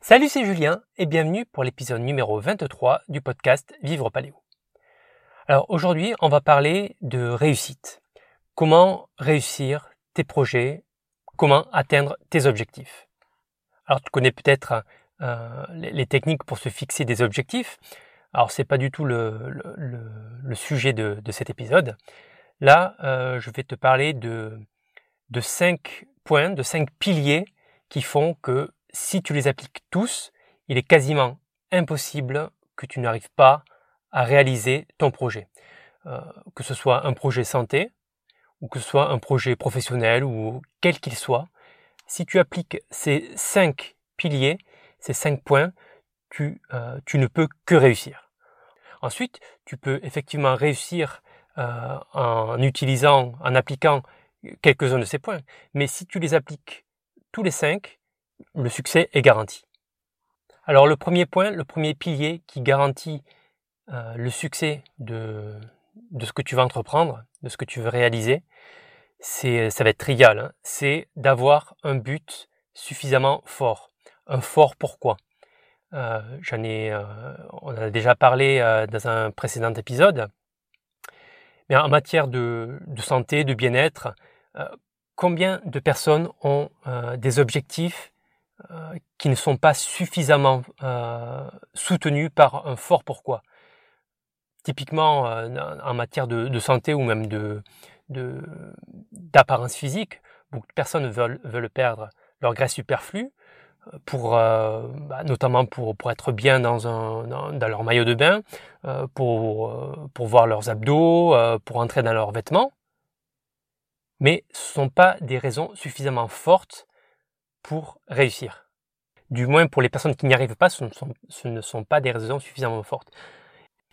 Salut, c'est Julien et bienvenue pour l'épisode numéro 23 du podcast Vivre Paléo. Alors aujourd'hui, on va parler de réussite. Comment réussir tes projets, comment atteindre tes objectifs. Alors tu connais peut-être euh, les techniques pour se fixer des objectifs. Alors c'est pas du tout le, sujet de, de, cet épisode. Là, euh, je vais te parler de, de cinq points, de cinq piliers qui font que si tu les appliques tous, il est quasiment impossible que tu n'arrives pas à réaliser ton projet. Euh, que ce soit un projet santé, ou que ce soit un projet professionnel, ou quel qu'il soit, si tu appliques ces cinq piliers, ces cinq points, tu, euh, ne peux que réussir. Ensuite, tu peux effectivement réussir euh, en utilisant, en appliquant quelques-uns de ces points. Mais si tu les appliques tous les cinq, le succès est garanti. Alors le premier point, le premier pilier qui garantit euh, le succès de, ce que tu vas entreprendre, de ce que tu veux réaliser, c'est, ça va être trivial, hein. c'est d'avoir un but suffisamment fort. Un fort pourquoi? Euh, J'en ai, euh, on en a déjà parlé dans un précédent épisode. Mais en matière de, santé, de bien-être, combien de personnes ont des objectifs qui ne sont pas suffisamment euh, soutenus par un fort pourquoi. Typiquement euh, en matière de, santé ou même de d'apparence physique, beaucoup de personnes veulent, veulent perdre leur graisse superflue pour bah, notamment pour, pour être bien dans, un, dans, leur maillot de bain, pour, pour voir leurs abdos, pour entrer dans leurs vêtements. Mais ce ne sont pas des raisons suffisamment fortes pour réussir. Du moins pour les personnes qui n'y arrivent pas, ce ne, sont, pas des raisons suffisamment fortes.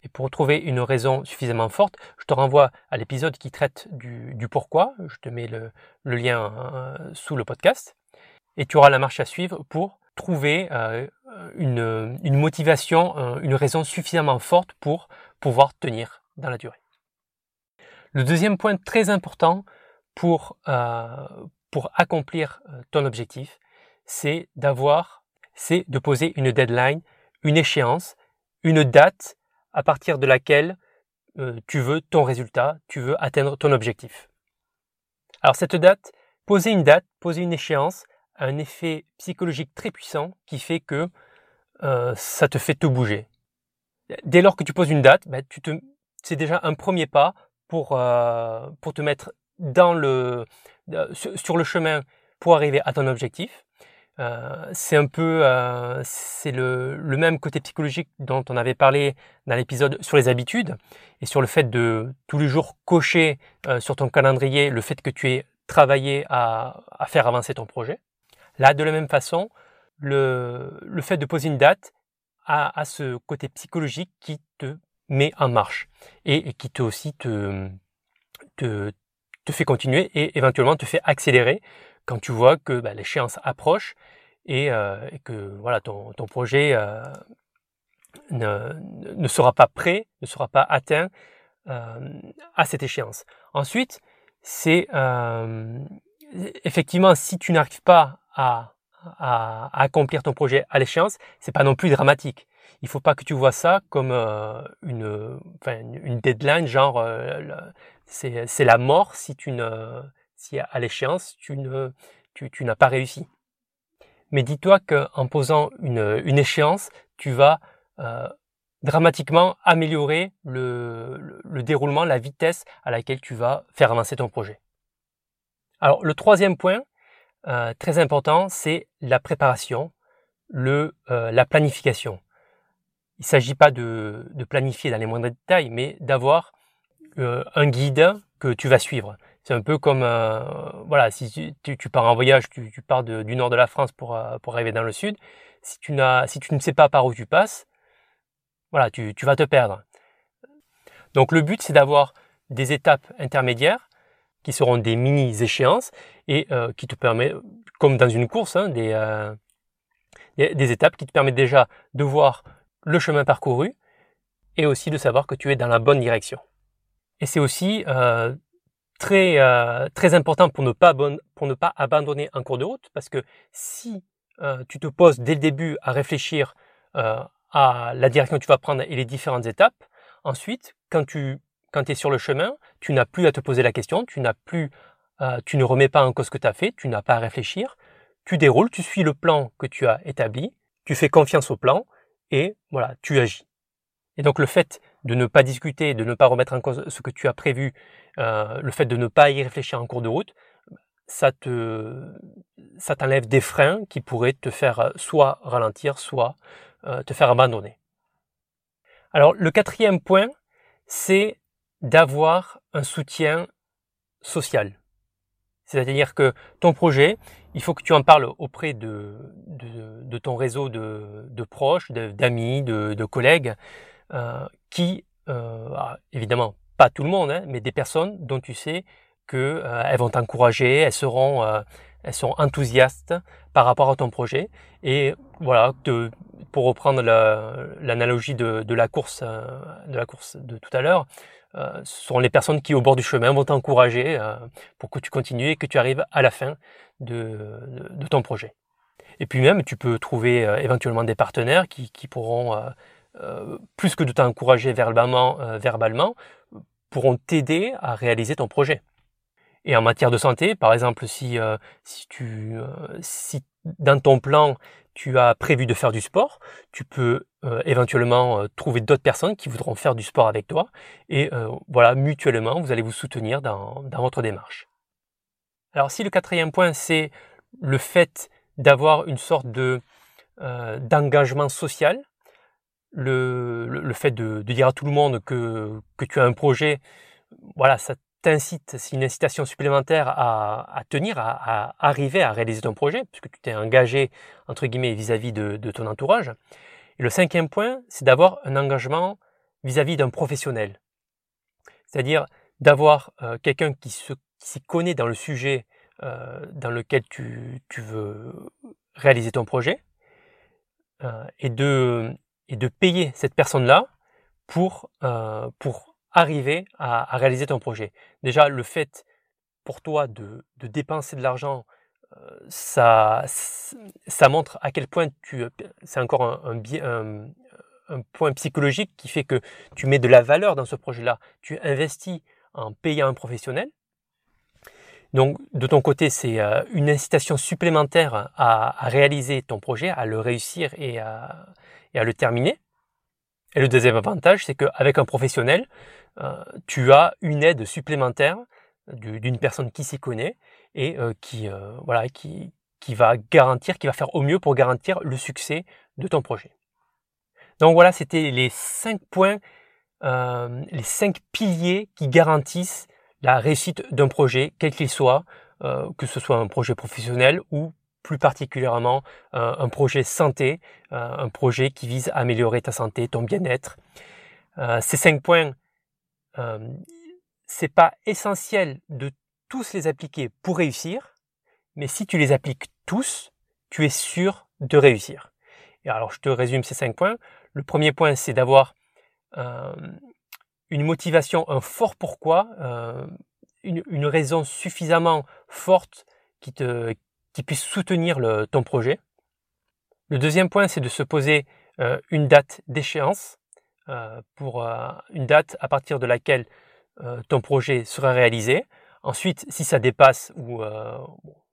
Et pour trouver une raison suffisamment forte, je te renvoie à l'épisode qui traite du, pourquoi. Je te mets le, lien euh, sous le podcast. Et tu auras la marche à suivre pour trouver euh, une, motivation, euh, une raison suffisamment forte pour pouvoir tenir dans la durée. Le deuxième point très important pour, pour accomplir ton objectif, c'est d'avoir, c'est de poser une deadline, une échéance, une date à partir de laquelle euh, tu veux ton résultat, tu veux atteindre ton objectif. Alors cette date, poser une date, poser une échéance, a un effet psychologique très puissant qui fait que euh, ça te fait te bouger. Dès lors que tu poses une date, ben, c'est déjà un premier pas pour, euh, te mettre sur le chemin pour arriver à ton objectif. Euh, c'est un peu, euh, c'est le, le, même côté psychologique dont on avait parlé dans l'épisode sur les habitudes et sur le fait de tous les jours cocher euh, sur ton calendrier le fait que tu aies travaillé à, à, faire avancer ton projet. Là, de la même façon, le, le fait de poser une date a, a, ce côté psychologique qui te met en marche et, et qui te aussi te, te, te fait continuer et éventuellement te fait accélérer quand tu vois que bah, l'échéance approche et, euh, que voilà ton, ton projet euh, ne, ne, sera pas prêt, ne sera pas atteint euh, à cette échéance. Ensuite, c'est euh, effectivement si tu n'arrives pas à, accomplir ton projet à l'échéance, c'est pas non plus dramatique. Il faut pas que tu vois ça comme euh, une, une deadline, genre c'est la mort si tu ne si à l'échéance tu n'as pas réussi. Mais dis-toi qu'en posant une, échéance, tu vas euh, dramatiquement améliorer le, le, déroulement, la vitesse à laquelle tu vas faire avancer ton projet. Alors le troisième point, euh, très important, c'est la préparation, euh, la planification. Il ne s'agit pas de, planifier dans les moindres détails, mais d'avoir un guide que tu vas suivre. C'est un peu comme, euh, voilà, si tu, pars en voyage, tu, pars du nord de la France pour, euh, pour arriver dans le sud. Si tu, n'as, si tu ne sais pas par où tu passes, voilà, tu, vas te perdre. Donc le but, c'est d'avoir des étapes intermédiaires qui seront des mini-échéances et euh, qui te permettent, comme dans une course, hein, des, étapes qui te permettent déjà de voir le chemin parcouru et aussi de savoir que tu es dans la bonne direction. Et c'est aussi très, euh, très important pour ne, pas abandonner un cours de route, parce que si tu te poses dès le début à réfléchir à la direction que tu vas prendre et les différentes étapes. Ensuite, quand tu quand es sur le chemin, tu n'as plus à te poser la question, tu n'as plus, tu ne remets pas en cause ce que tu as fait, tu n'as pas à réfléchir, tu déroules, tu suis le plan que tu as établi, tu fais confiance au plan et voilà, tu agis. Et donc le fait de ne pas discuter, de ne pas remettre en cause ce que tu as prévu, euh, le fait de ne pas y réfléchir en cours de route, ça te, ça t'enlève des freins qui pourraient te faire soit ralentir, soit euh, te faire abandonner. Alors le quatrième point, c'est d'avoir un soutien social. C'est-à-dire que ton projet, il faut que tu en parles auprès de, de, ton réseau de, de proches, d'amis, de, collègues, euh, qui, euh, ah, évidemment, pas tout le monde, hein, mais des personnes dont tu sais qu'elles euh, vont t'encourager, elles seront, elles sont enthousiastes par rapport à ton projet. Et voilà, pour reprendre l'analogie de, la course, de la course de tout à l'heure, ce sont les personnes qui au bord du chemin vont t'encourager pour que tu continues et que tu arrives à la fin de, de, ton projet. Et puis même, tu peux trouver éventuellement des partenaires qui pourront, plus que de t'encourager verbalement, verbalement, pourront t'aider à réaliser ton projet. Et en matière de santé, par exemple, si, si, tu, si dans ton plan, tu as prévu de faire du sport, tu peux euh, éventuellement euh, trouver d'autres personnes qui voudront faire du sport avec toi et euh, voilà, mutuellement, vous allez vous soutenir dans, dans votre démarche. Alors si le quatrième point, c'est le fait d'avoir une sorte de d'engagement social, le, le, fait de, de, dire à tout le monde que, que tu as un projet, voilà, ça t'incite, c'est une incitation supplémentaire à, à tenir, à, à, arriver à réaliser ton projet, puisque tu t'es engagé, entre guillemets, vis-à-vis de, de, ton entourage. Et le cinquième point, c'est d'avoir un engagement vis-à-vis d'un professionnel. C'est-à-dire d'avoir euh, quelqu'un qui s'y connaît dans le sujet euh, dans lequel tu, tu, veux réaliser ton projet, euh, et, de, et de payer cette personne-là pour, euh, arriver à, réaliser ton projet. Déjà, le fait pour toi de, dépenser de l'argent, euh, ça, montre à quel point tu, c'est encore un, point psychologique qui fait que tu mets de la valeur dans ce projet-là. Tu investis en payant un professionnel. Donc, de ton côté, c'est euh, une incitation supplémentaire à, réaliser ton projet, à le réussir et à, le terminer. Et le deuxième avantage, c'est qu'avec un professionnel, euh, tu as une aide supplémentaire d'une personne qui s'y connaît et euh, qui, voilà, qui, qui va garantir, qui va faire au mieux pour garantir le succès de ton projet. Donc voilà, c'était les cinq points, les cinq piliers qui garantissent la réussite d'un projet, quel qu'il soit, que ce soit un projet professionnel ou plus particulièrement un projet santé, un projet qui vise à améliorer ta santé, ton bien-être. ces cinq points, euh, c'est pas essentiel de tous les appliquer pour réussir, mais si tu les appliques tous, tu es sûr de réussir. Et alors, je te résume ces cinq points. Le premier point, c'est d'avoir euh, une motivation, un fort pourquoi, euh, une, raison suffisamment forte qui, puisse soutenir ton projet. Le deuxième point, c'est de se poser euh, une date d'échéance. Euh, pour une date à partir de laquelle ton projet sera réalisé. Ensuite, si ça dépasse,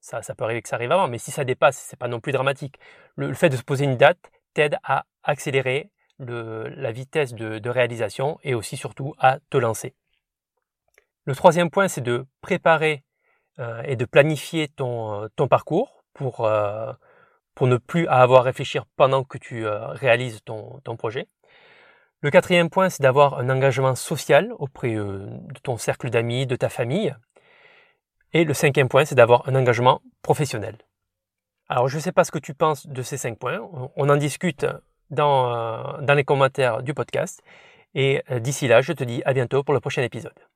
ça peut arriver que ça arrive avant, mais si ça dépasse, c'est pas non plus dramatique. Le, fait de se poser une date t'aide à accélérer la vitesse de, réalisation et aussi surtout à te lancer. Le troisième point, c'est de préparer euh, et de planifier ton, ton parcours pour, euh, pour ne plus avoir à réfléchir pendant que tu euh, réalises ton, ton projet. Le quatrième point, c'est d'avoir un engagement social auprès euh, de ton cercle d'amis, de ta famille. Et le cinquième point, c'est d'avoir un engagement professionnel. Alors, je ne sais pas ce que tu penses de ces cinq points. On en discute dans, euh, dans les commentaires du podcast. Et euh, d'ici là, je te dis à bientôt pour le prochain épisode.